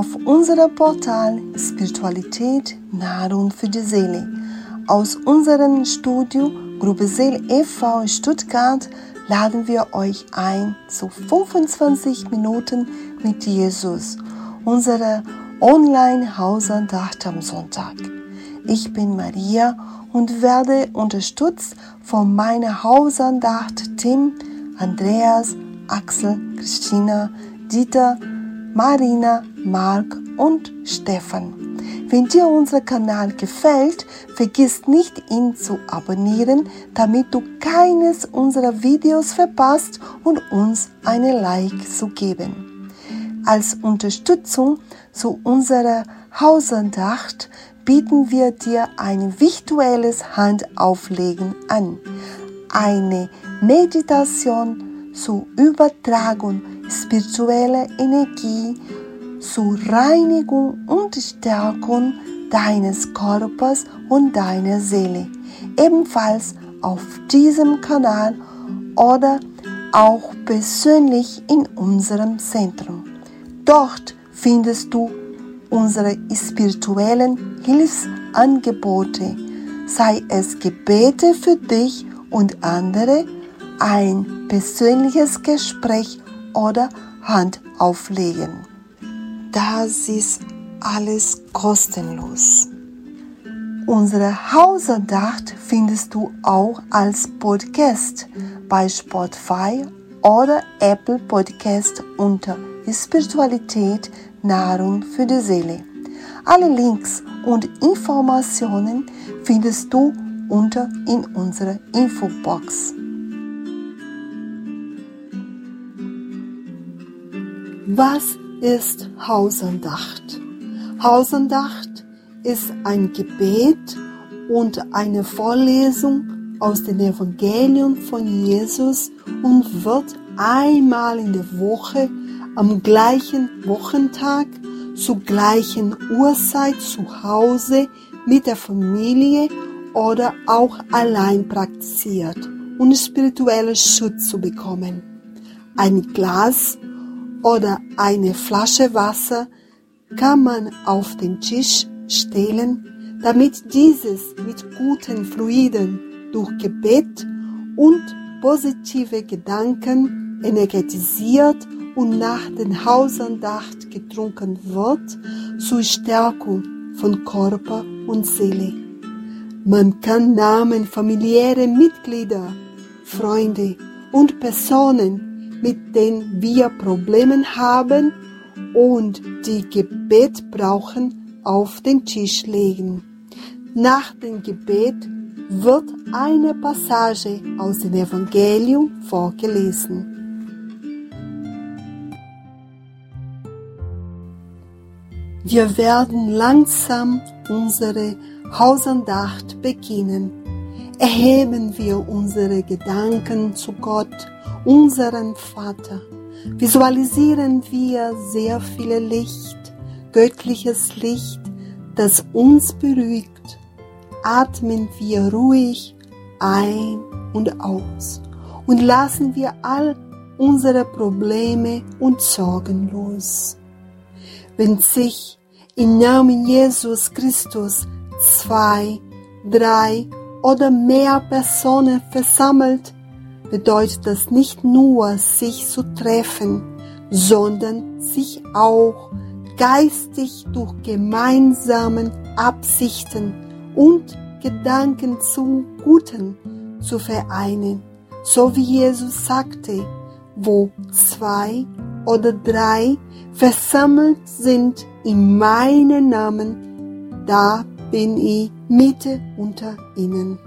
auf unserem Portal Spiritualität, Nahrung für die Seele. Aus unserem Studio Gruppe Seele e.V. Stuttgart laden wir euch ein zu 25 Minuten mit Jesus, unsere Online-Hausandacht am Sonntag. Ich bin Maria und werde unterstützt von meiner Hausandacht Tim, Andreas, Axel, Christina, Dieter, Marina, Mark und Stefan. Wenn dir unser Kanal gefällt, vergiss nicht, ihn zu abonnieren, damit du keines unserer Videos verpasst und uns eine Like zu geben. Als Unterstützung zu unserer Hausandacht bieten wir dir ein virtuelles Handauflegen an, eine Meditation zur Übertragung spiritueller Energie zur Reinigung und Stärkung deines Körpers und deiner Seele. Ebenfalls auf diesem Kanal oder auch persönlich in unserem Zentrum. Dort findest du unsere spirituellen Hilfsangebote, sei es Gebete für dich und andere, ein persönliches Gespräch oder Hand auflegen. Das ist alles kostenlos. Unsere Hausandacht findest du auch als Podcast bei Spotify oder Apple Podcast unter Spiritualität Nahrung für die Seele. Alle Links und Informationen findest du unter in unserer Infobox. Was ist Hausandacht? Hausandacht ist ein Gebet und eine Vorlesung aus dem Evangelium von Jesus und wird einmal in der Woche am gleichen Wochentag zur gleichen Uhrzeit zu Hause mit der Familie oder auch allein praktiziert, um spirituellen Schutz zu bekommen. Ein Glas oder eine Flasche Wasser kann man auf den Tisch stellen, damit dieses mit guten Fluiden durch Gebet und positive Gedanken energetisiert und nach den Hausandacht getrunken wird zur Stärkung von Körper und Seele. Man kann Namen familiäre Mitglieder, Freunde und Personen, mit denen wir Probleme haben und die Gebet brauchen, auf den Tisch legen. Nach dem Gebet wird eine Passage aus dem Evangelium vorgelesen. Wir werden langsam unsere Hausandacht beginnen. Erheben wir unsere Gedanken zu Gott, unseren Vater. Visualisieren wir sehr viel Licht, göttliches Licht, das uns beruhigt. Atmen wir ruhig ein und aus und lassen wir all unsere Probleme und Sorgen los wenn sich im Namen Jesus Christus zwei, drei oder mehr Personen versammelt, bedeutet das nicht nur sich zu treffen, sondern sich auch geistig durch gemeinsamen Absichten und Gedanken zum Guten zu vereinen, so wie Jesus sagte, wo zwei oder drei versammelt sind in meinem Namen, da bin ich Mitte unter ihnen.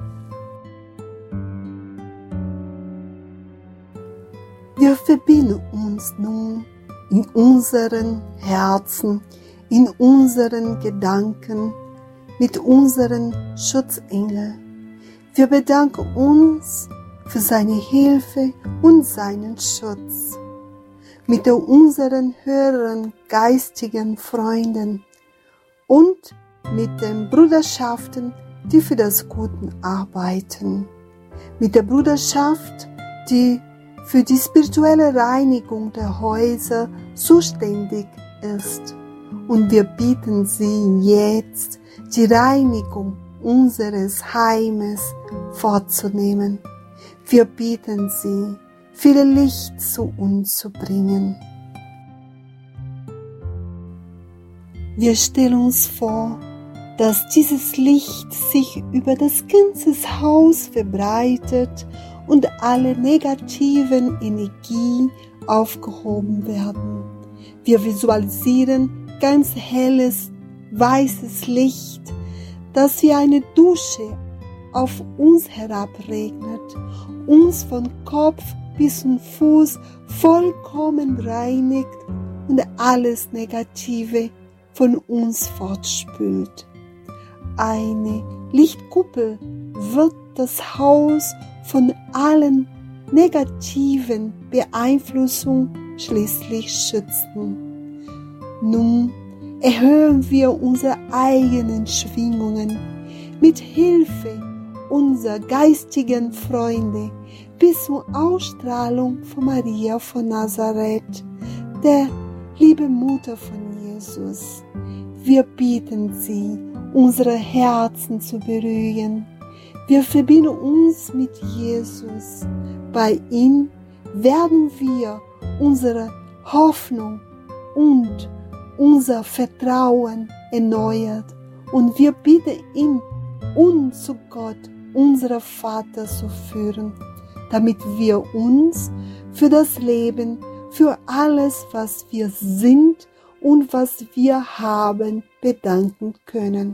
Wir verbinden uns nun in unseren Herzen, in unseren Gedanken mit unseren Schutzengeln. Wir bedanken uns für seine Hilfe und seinen Schutz mit unseren höheren geistigen Freunden und mit den Bruderschaften, die für das Gute arbeiten. Mit der Bruderschaft, die für die spirituelle Reinigung der Häuser zuständig ist. und wir bitten Sie jetzt, die Reinigung unseres Heimes vorzunehmen. Wir bitten Sie, viel Licht zu uns zu bringen. Wir stellen uns vor, dass dieses Licht sich über das ganze Haus verbreitet und alle negativen Energien aufgehoben werden. Wir visualisieren ganz helles, weißes Licht, das wie eine Dusche auf uns herabregnet, uns von Kopf bis zum Fuß vollkommen reinigt und alles Negative von uns fortspült. Eine Lichtkuppel wird das Haus von allen negativen Beeinflussungen schließlich schützen. Nun erhöhen wir unsere eigenen Schwingungen mit Hilfe unserer geistigen Freunde bis zur Ausstrahlung von Maria von Nazareth, der liebe Mutter von Jesus. Wir bitten Sie, unsere Herzen zu berühren. Wir verbinden uns mit Jesus. Bei ihm werden wir unsere Hoffnung und unser Vertrauen erneuert und wir bitten ihn, uns zu Gott, unser Vater, zu führen, damit wir uns für das Leben, für alles, was wir sind und was wir haben, bedanken können.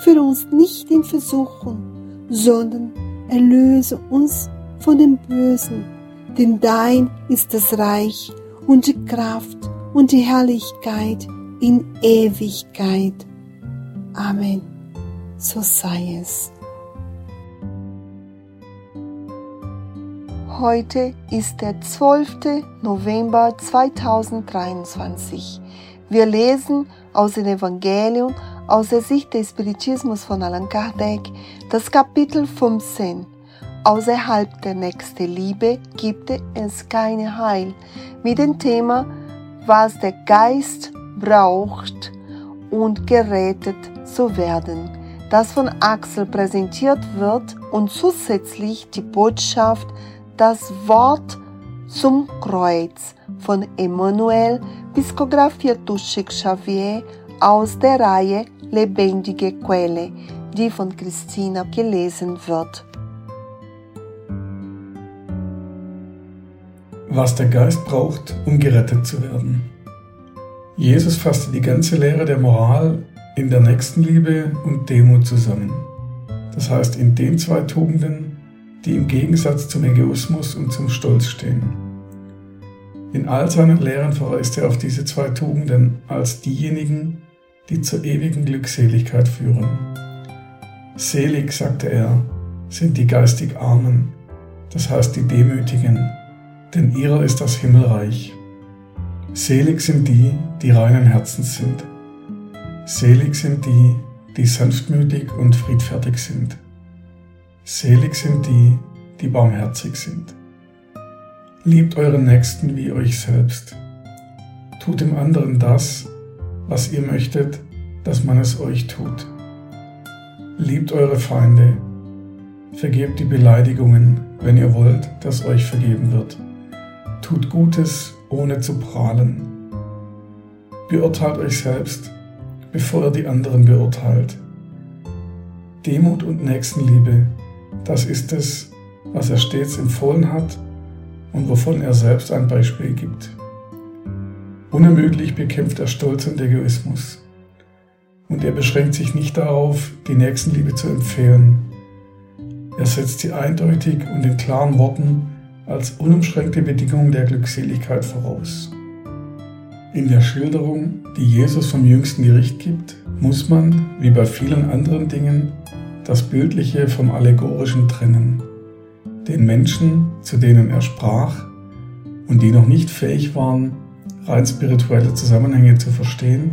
Führe uns nicht in Versuchung, sondern erlöse uns von dem Bösen, denn dein ist das Reich und die Kraft und die Herrlichkeit in Ewigkeit. Amen. So sei es. Heute ist der 12. November 2023. Wir lesen aus dem Evangelium aus der Sicht des Spiritismus von Allan Kardec das Kapitel 15 Außerhalb der nächsten Liebe gibt es keine Heil. Mit dem Thema, was der Geist braucht, und gerettet zu werden, das von Axel präsentiert wird und zusätzlich die Botschaft, das Wort zum Kreuz von Emmanuel, psichografiert durch Chic Xavier aus der Reihe Lebendige Quelle, die von Christina gelesen wird. was der Geist braucht, um gerettet zu werden. Jesus fasste die ganze Lehre der Moral in der Nächstenliebe und Demut zusammen. Das heißt in den zwei Tugenden, die im Gegensatz zum Egoismus und zum Stolz stehen. In all seinen Lehren verweist er auf diese zwei Tugenden als diejenigen, die zur ewigen Glückseligkeit führen. Selig, sagte er, sind die geistig Armen, das heißt die Demütigen, denn ihrer ist das Himmelreich. Selig sind die, die reinen Herzens sind. Selig sind die, die sanftmütig und friedfertig sind. Selig sind die, die barmherzig sind. Liebt euren Nächsten wie euch selbst. Tut dem anderen das, was ihr möchtet, dass man es euch tut. Liebt eure Feinde. Vergebt die Beleidigungen, wenn ihr wollt, dass euch vergeben wird tut Gutes, ohne zu prahlen. Beurteilt euch selbst, bevor ihr die anderen beurteilt. Demut und Nächstenliebe, das ist es, was er stets empfohlen hat und wovon er selbst ein Beispiel gibt. Unermüdlich bekämpft er Stolz und Egoismus. Und er beschränkt sich nicht darauf, die Nächstenliebe zu empfehlen. Er setzt sie eindeutig und in klaren Worten als unumschränkte Bedingung der Glückseligkeit voraus. In der Schilderung, die Jesus vom jüngsten Gericht gibt, muss man, wie bei vielen anderen Dingen, das Bildliche vom Allegorischen trennen. Den Menschen, zu denen er sprach und die noch nicht fähig waren, rein spirituelle Zusammenhänge zu verstehen,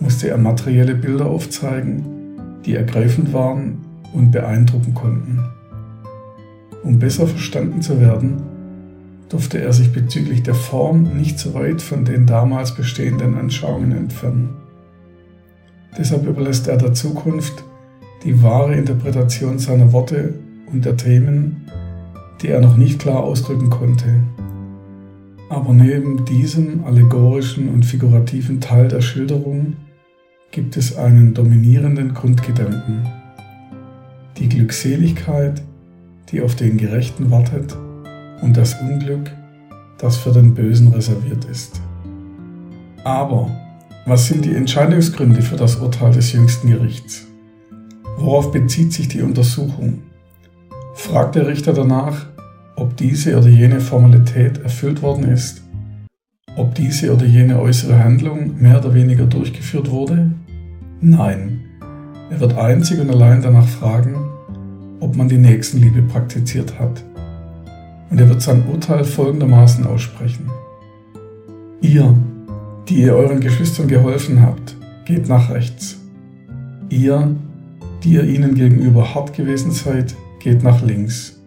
musste er materielle Bilder aufzeigen, die ergreifend waren und beeindrucken konnten. Um besser verstanden zu werden, durfte er sich bezüglich der Form nicht so weit von den damals bestehenden Anschauungen entfernen. Deshalb überlässt er der Zukunft die wahre Interpretation seiner Worte und der Themen, die er noch nicht klar ausdrücken konnte. Aber neben diesem allegorischen und figurativen Teil der Schilderung gibt es einen dominierenden Grundgedanken. Die Glückseligkeit, die auf den Gerechten wartet, und das Unglück, das für den Bösen reserviert ist. Aber was sind die Entscheidungsgründe für das Urteil des jüngsten Gerichts? Worauf bezieht sich die Untersuchung? Fragt der Richter danach, ob diese oder jene Formalität erfüllt worden ist? Ob diese oder jene äußere Handlung mehr oder weniger durchgeführt wurde? Nein. Er wird einzig und allein danach fragen, ob man die Nächstenliebe praktiziert hat und er wird sein Urteil folgendermaßen aussprechen. Ihr, die ihr euren Geschwistern geholfen habt, geht nach rechts. Ihr, die ihr ihnen gegenüber hart gewesen seid, geht nach links.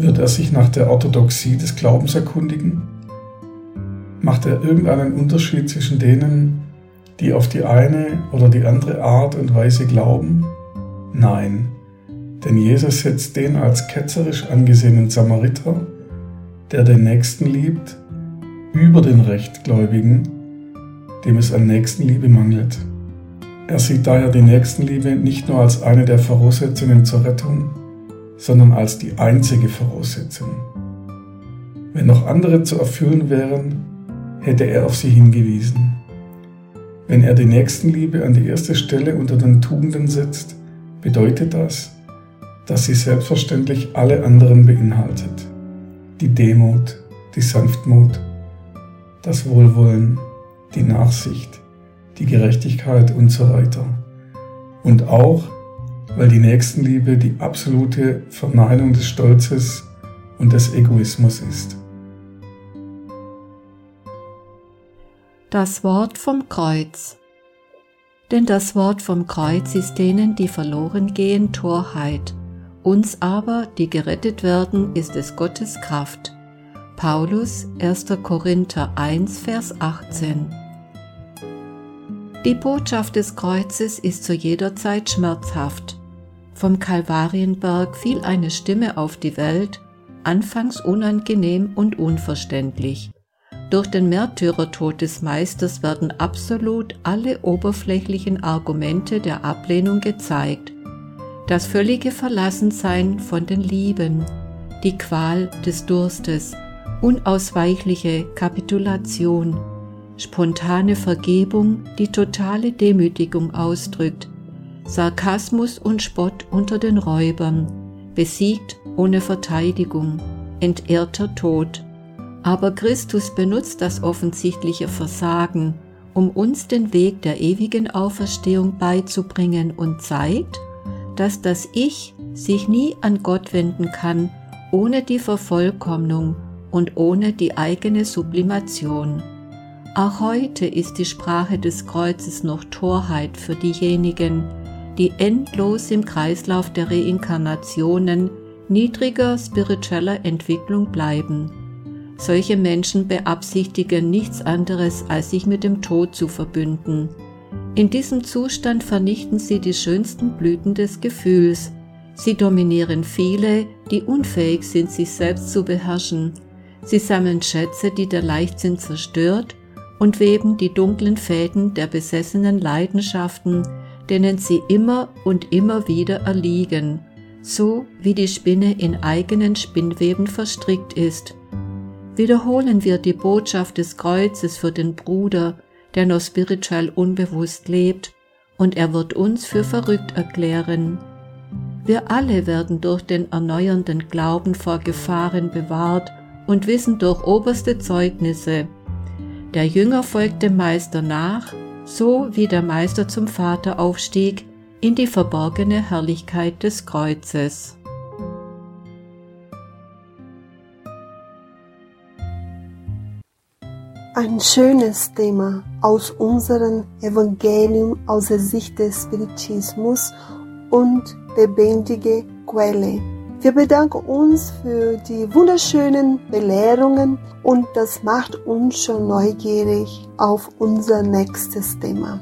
Wird er sich nach der Orthodoxie des Glaubens erkundigen? Macht er irgendeinen Unterschied zwischen denen, die auf die eine oder die andere Art und Weise glauben? Nein, denn Jesus setzt den als ketzerisch angesehenen Samariter, der den Nächsten liebt, über den Rechtgläubigen, dem es an Nächstenliebe mangelt. Er sieht daher die Nächstenliebe nicht nur als eine der Voraussetzungen zur Rettung, sondern als die einzige Voraussetzung. Wenn noch andere zu erfüllen wären, hätte er auf sie hingewiesen. Wenn er die Nächstenliebe an die erste Stelle unter den Tugenden setzt, bedeutet das, dass sie selbstverständlich alle anderen beinhaltet. Die Demut, die Sanftmut, das Wohlwollen, die Nachsicht, die Gerechtigkeit und so weiter. Und auch, weil die Nächstenliebe die absolute Verneinung des Stolzes und des Egoismus ist. Das Wort vom Kreuz. Denn das Wort vom Kreuz ist denen, die verloren gehen, Torheit uns aber, die gerettet werden, ist es Gottes Kraft. Paulus 1. Korinther 1, Vers 18. Die Botschaft des Kreuzes ist zu jeder Zeit schmerzhaft. Vom Kalvarienberg fiel eine Stimme auf die Welt, anfangs unangenehm und unverständlich. Durch den Märtyrertod des Meisters werden absolut alle oberflächlichen Argumente der Ablehnung gezeigt das völlige Verlassensein von den Lieben, die Qual des Durstes, unausweichliche Kapitulation, spontane Vergebung, die totale Demütigung ausdrückt, Sarkasmus und Spott unter den Räubern, besiegt ohne Verteidigung, entehrter Tod. Aber Christus benutzt das offensichtliche Versagen, um uns den Weg der ewigen Auferstehung beizubringen und zeigt, dass das Ich sich nie an Gott wenden kann, ohne die Vervollkommnung und ohne die eigene Sublimation. Auch heute ist die Sprache des Kreuzes noch Torheit für diejenigen, die endlos im Kreislauf der Reinkarnationen niedriger spiritueller Entwicklung bleiben. Solche Menschen beabsichtigen nichts anderes, als sich mit dem Tod zu verbünden. In diesem Zustand vernichten sie die schönsten Blüten des Gefühls. Sie dominieren viele, die unfähig sind, sich selbst zu beherrschen. Sie sammeln Schätze, die der Leichtsinn zerstört, und weben die dunklen Fäden der besessenen Leidenschaften, denen sie immer und immer wieder erliegen, so wie die Spinne in eigenen Spinnweben verstrickt ist. Wiederholen wir die Botschaft des Kreuzes für den Bruder, der noch spirituell unbewusst lebt, und er wird uns für verrückt erklären. Wir alle werden durch den erneuernden Glauben vor Gefahren bewahrt und wissen durch oberste Zeugnisse, Der Jünger folgte dem Meister nach, so wie der Meister zum Vater aufstieg in die verborgene Herrlichkeit des Kreuzes. Ein schönes Thema aus unserem Evangelium aus der Sicht des Spiritismus und lebendige Quelle. Wir bedanken uns für die wunderschönen Belehrungen und das macht uns schon neugierig auf unser nächstes Thema.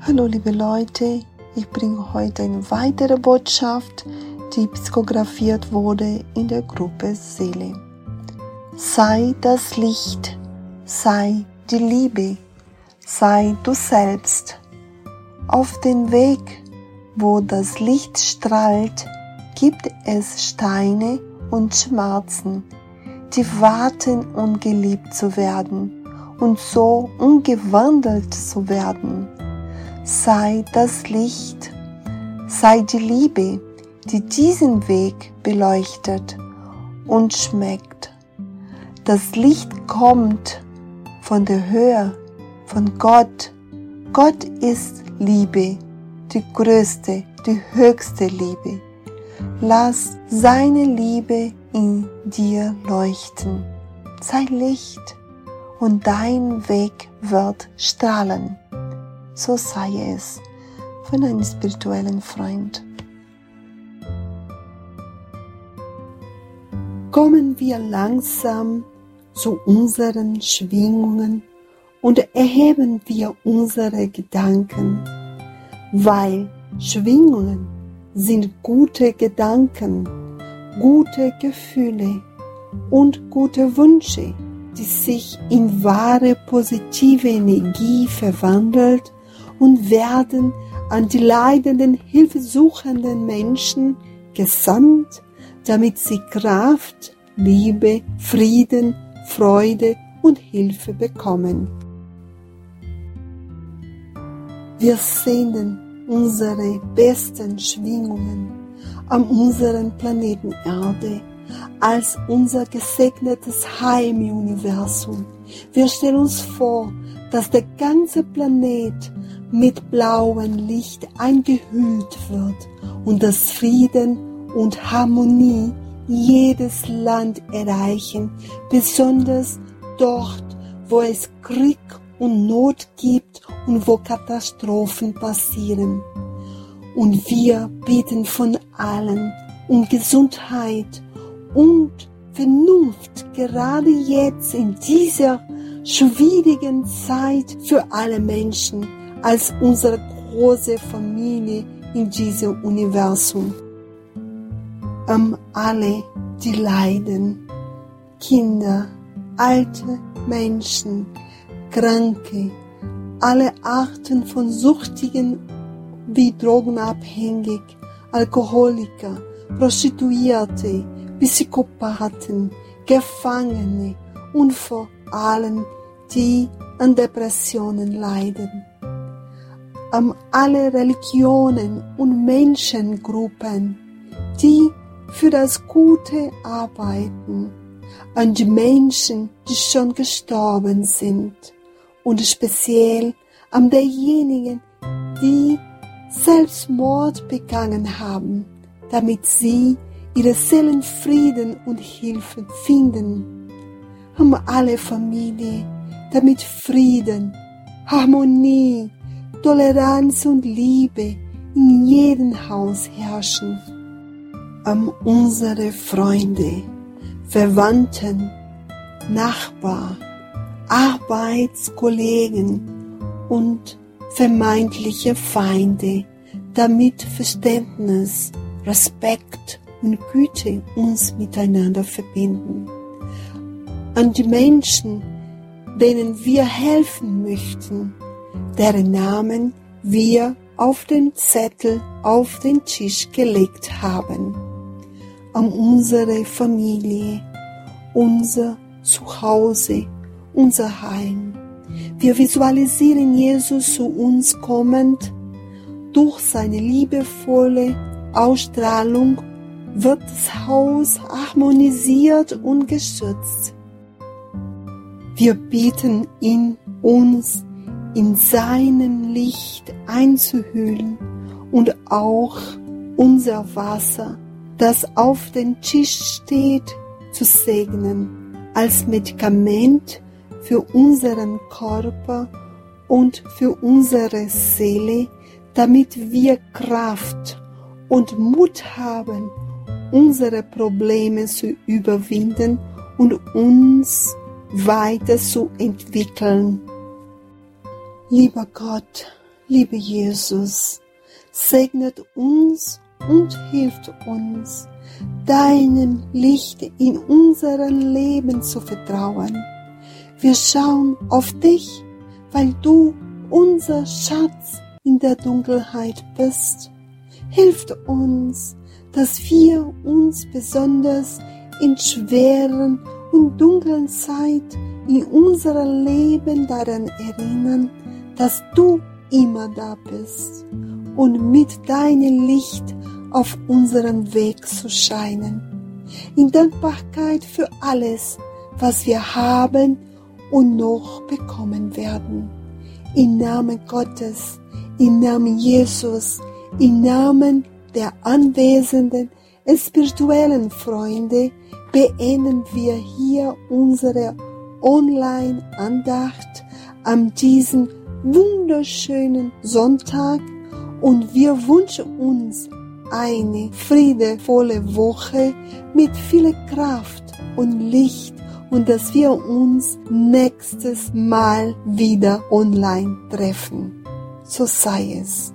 Hallo liebe Leute, ich bringe heute eine weitere Botschaft, die psychografiert wurde in der Gruppe Seele. Sei das Licht, sei die Liebe, sei du selbst. Auf den Weg, wo das Licht strahlt, gibt es Steine und Schmerzen, die warten, um geliebt zu werden und so umgewandelt zu werden. Sei das Licht, sei die Liebe, die diesen Weg beleuchtet und schmeckt. Das Licht kommt von der Höhe, von Gott. Gott ist Liebe, die größte, die höchste Liebe. Lass seine Liebe in dir leuchten. Sei Licht und dein Weg wird strahlen. So sei es von einem spirituellen Freund. Kommen wir langsam zu unseren Schwingungen und erheben wir unsere Gedanken, weil Schwingungen sind gute Gedanken, gute Gefühle und gute Wünsche, die sich in wahre positive Energie verwandelt und werden an die leidenden, hilfesuchenden Menschen gesandt, damit sie Kraft, Liebe, Frieden, Freude und Hilfe bekommen. Wir senden unsere besten Schwingungen an unseren Planeten Erde als unser gesegnetes Heimuniversum. Wir stellen uns vor, dass der ganze Planet mit blauem Licht eingehüllt wird und dass Frieden und Harmonie jedes Land erreichen, besonders dort, wo es Krieg und Not gibt und wo Katastrophen passieren. Und wir beten von allen um Gesundheit und Vernunft, gerade jetzt in dieser schwierigen Zeit für alle Menschen als unsere große Familie in diesem Universum. Um alle, die leiden, Kinder, alte Menschen, Kranke, alle Arten von Suchtigen wie Drogenabhängig, Alkoholiker, Prostituierte, Psychopathen, Gefangene und vor allem die an Depressionen leiden. An alle Religionen und Menschengruppen, die für das Gute arbeiten, an die Menschen, die schon gestorben sind und speziell an derjenigen, die Selbstmord begangen haben, damit sie ihre Seelenfrieden und Hilfe finden. Haben alle Familie, damit Frieden, Harmonie, Toleranz und Liebe in jedem Haus herrschen. Am unsere Freunde, Verwandten, Nachbar, Arbeitskollegen und vermeintliche Feinde, damit Verständnis, Respekt und Güte uns miteinander verbinden. An die Menschen, denen wir helfen möchten, deren Namen wir auf den Zettel auf den Tisch gelegt haben. An unsere Familie, unser Zuhause, unser Heim. Wir visualisieren Jesus zu uns kommend. Durch seine liebevolle Ausstrahlung wird das Haus harmonisiert und geschützt. Wir bitten ihn, uns in seinem Licht einzuhüllen und auch unser Wasser, das auf dem Tisch steht, zu segnen, als Medikament für unseren Körper und für unsere Seele, damit wir Kraft und Mut haben, unsere Probleme zu überwinden und uns weiterzuentwickeln. Lieber Gott, lieber Jesus, segnet uns und hilft uns, deinem Licht in unserem Leben zu vertrauen. Wir schauen auf dich, weil du unser Schatz in der Dunkelheit bist. Hilft uns, dass wir uns besonders in schweren und dunklen Zeit in unserem Leben daran erinnern, dass du immer da bist und mit deinem Licht auf unserem Weg zu scheinen. In Dankbarkeit für alles, was wir haben und noch bekommen werden. Im Namen Gottes, im Namen Jesus, im Namen der anwesenden spirituellen Freunde beenden wir hier unsere Online-Andacht an diesem wunderschönen Sonntag und wir wünschen uns eine friedevolle Woche mit viel Kraft und Licht und dass wir uns nächstes Mal wieder online treffen. So sei es.